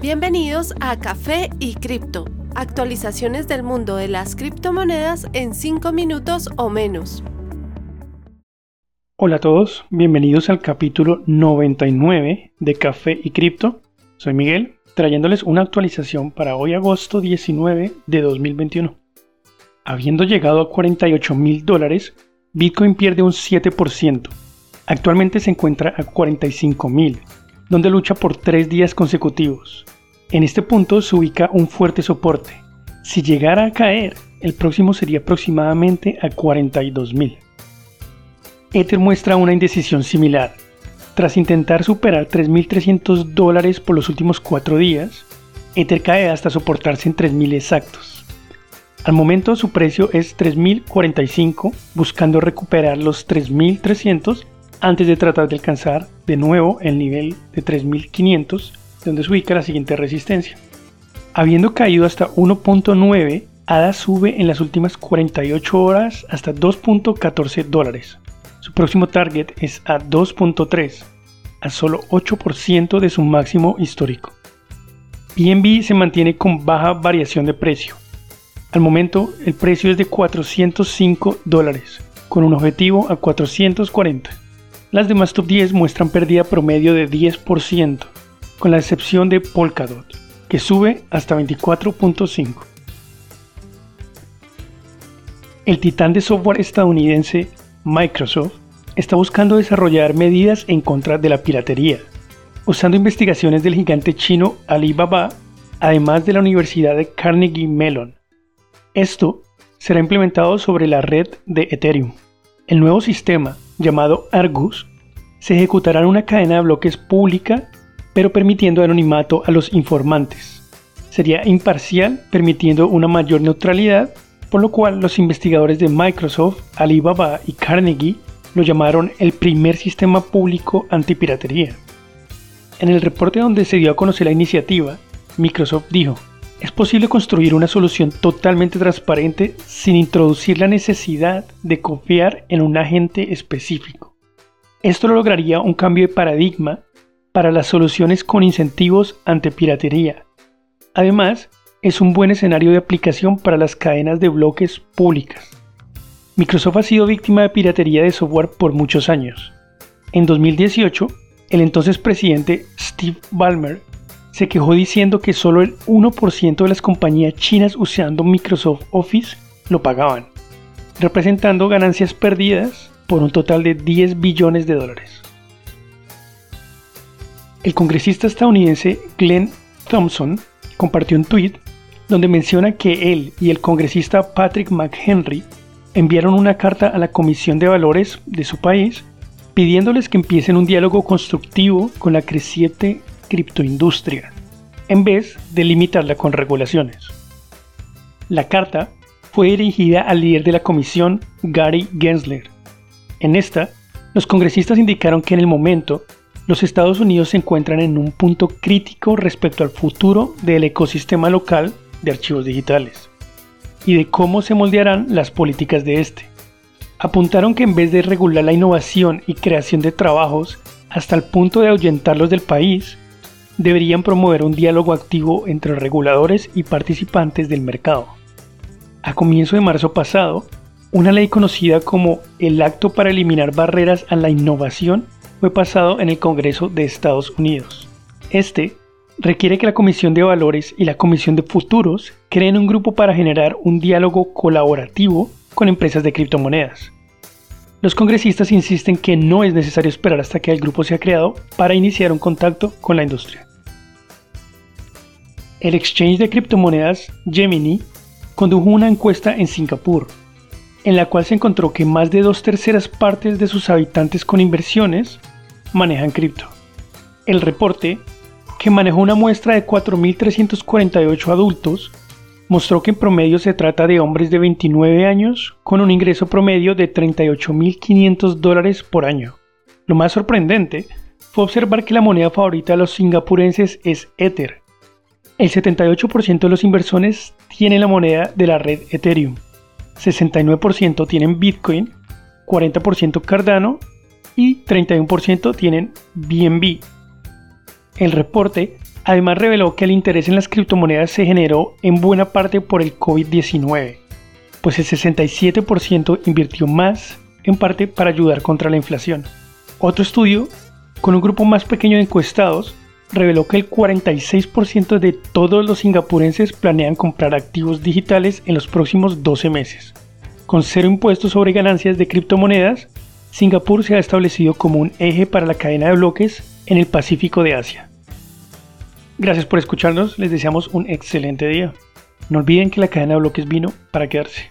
Bienvenidos a Café y Cripto, actualizaciones del mundo de las criptomonedas en 5 minutos o menos. Hola a todos, bienvenidos al capítulo 99 de Café y Cripto. Soy Miguel, trayéndoles una actualización para hoy agosto 19 de 2021. Habiendo llegado a 48 mil dólares, Bitcoin pierde un 7%. Actualmente se encuentra a 45 mil donde lucha por tres días consecutivos. En este punto se ubica un fuerte soporte. Si llegara a caer, el próximo sería aproximadamente a 42.000. Ether muestra una indecisión similar. Tras intentar superar 3.300 dólares por los últimos cuatro días, Ether cae hasta soportarse en 3.000 exactos. Al momento su precio es 3.045, buscando recuperar los 3.300 antes de tratar de alcanzar de nuevo el nivel de 3500 donde se ubica la siguiente resistencia. Habiendo caído hasta 1.9, ADA sube en las últimas 48 horas hasta 2.14 dólares. Su próximo target es a 2.3, a solo 8% de su máximo histórico. BNB se mantiene con baja variación de precio. Al momento el precio es de 405 dólares, con un objetivo a 440. Las demás top 10 muestran pérdida promedio de 10%, con la excepción de Polkadot, que sube hasta 24.5. El titán de software estadounidense Microsoft está buscando desarrollar medidas en contra de la piratería, usando investigaciones del gigante chino Alibaba, además de la Universidad de Carnegie Mellon. Esto será implementado sobre la red de Ethereum. El nuevo sistema llamado Argus, se ejecutará en una cadena de bloques pública, pero permitiendo anonimato a los informantes. Sería imparcial, permitiendo una mayor neutralidad, por lo cual los investigadores de Microsoft, Alibaba y Carnegie lo llamaron el primer sistema público antipiratería. En el reporte donde se dio a conocer la iniciativa, Microsoft dijo, es posible construir una solución totalmente transparente sin introducir la necesidad de confiar en un agente específico. Esto lograría un cambio de paradigma para las soluciones con incentivos ante piratería. Además, es un buen escenario de aplicación para las cadenas de bloques públicas. Microsoft ha sido víctima de piratería de software por muchos años. En 2018, el entonces presidente Steve Ballmer se quejó diciendo que solo el 1% de las compañías chinas usando Microsoft Office lo pagaban, representando ganancias perdidas por un total de 10 billones de dólares. El congresista estadounidense Glenn Thompson compartió un tweet donde menciona que él y el congresista Patrick McHenry enviaron una carta a la Comisión de Valores de su país pidiéndoles que empiecen un diálogo constructivo con la creciente criptoindustria, en vez de limitarla con regulaciones. La carta fue dirigida al líder de la comisión, Gary Gensler. En esta, los congresistas indicaron que en el momento, los Estados Unidos se encuentran en un punto crítico respecto al futuro del ecosistema local de archivos digitales y de cómo se moldearán las políticas de este. Apuntaron que en vez de regular la innovación y creación de trabajos hasta el punto de ahuyentarlos del país, deberían promover un diálogo activo entre reguladores y participantes del mercado. A comienzo de marzo pasado, una ley conocida como el Acto para eliminar barreras a la innovación fue pasado en el Congreso de Estados Unidos. Este requiere que la Comisión de Valores y la Comisión de Futuros creen un grupo para generar un diálogo colaborativo con empresas de criptomonedas. Los congresistas insisten que no es necesario esperar hasta que el grupo sea creado para iniciar un contacto con la industria. El exchange de criptomonedas Gemini condujo una encuesta en Singapur, en la cual se encontró que más de dos terceras partes de sus habitantes con inversiones manejan cripto. El reporte, que manejó una muestra de 4.348 adultos, mostró que en promedio se trata de hombres de 29 años con un ingreso promedio de 38.500 dólares por año. Lo más sorprendente fue observar que la moneda favorita de los singapurenses es Ether, el 78% de los inversores tienen la moneda de la red Ethereum, 69% tienen Bitcoin, 40% Cardano y 31% tienen BNB. El reporte Además reveló que el interés en las criptomonedas se generó en buena parte por el COVID-19, pues el 67% invirtió más en parte para ayudar contra la inflación. Otro estudio, con un grupo más pequeño de encuestados, reveló que el 46% de todos los singapurenses planean comprar activos digitales en los próximos 12 meses. Con cero impuestos sobre ganancias de criptomonedas, Singapur se ha establecido como un eje para la cadena de bloques en el Pacífico de Asia. Gracias por escucharnos, les deseamos un excelente día. No olviden que la cadena de bloques vino para quedarse.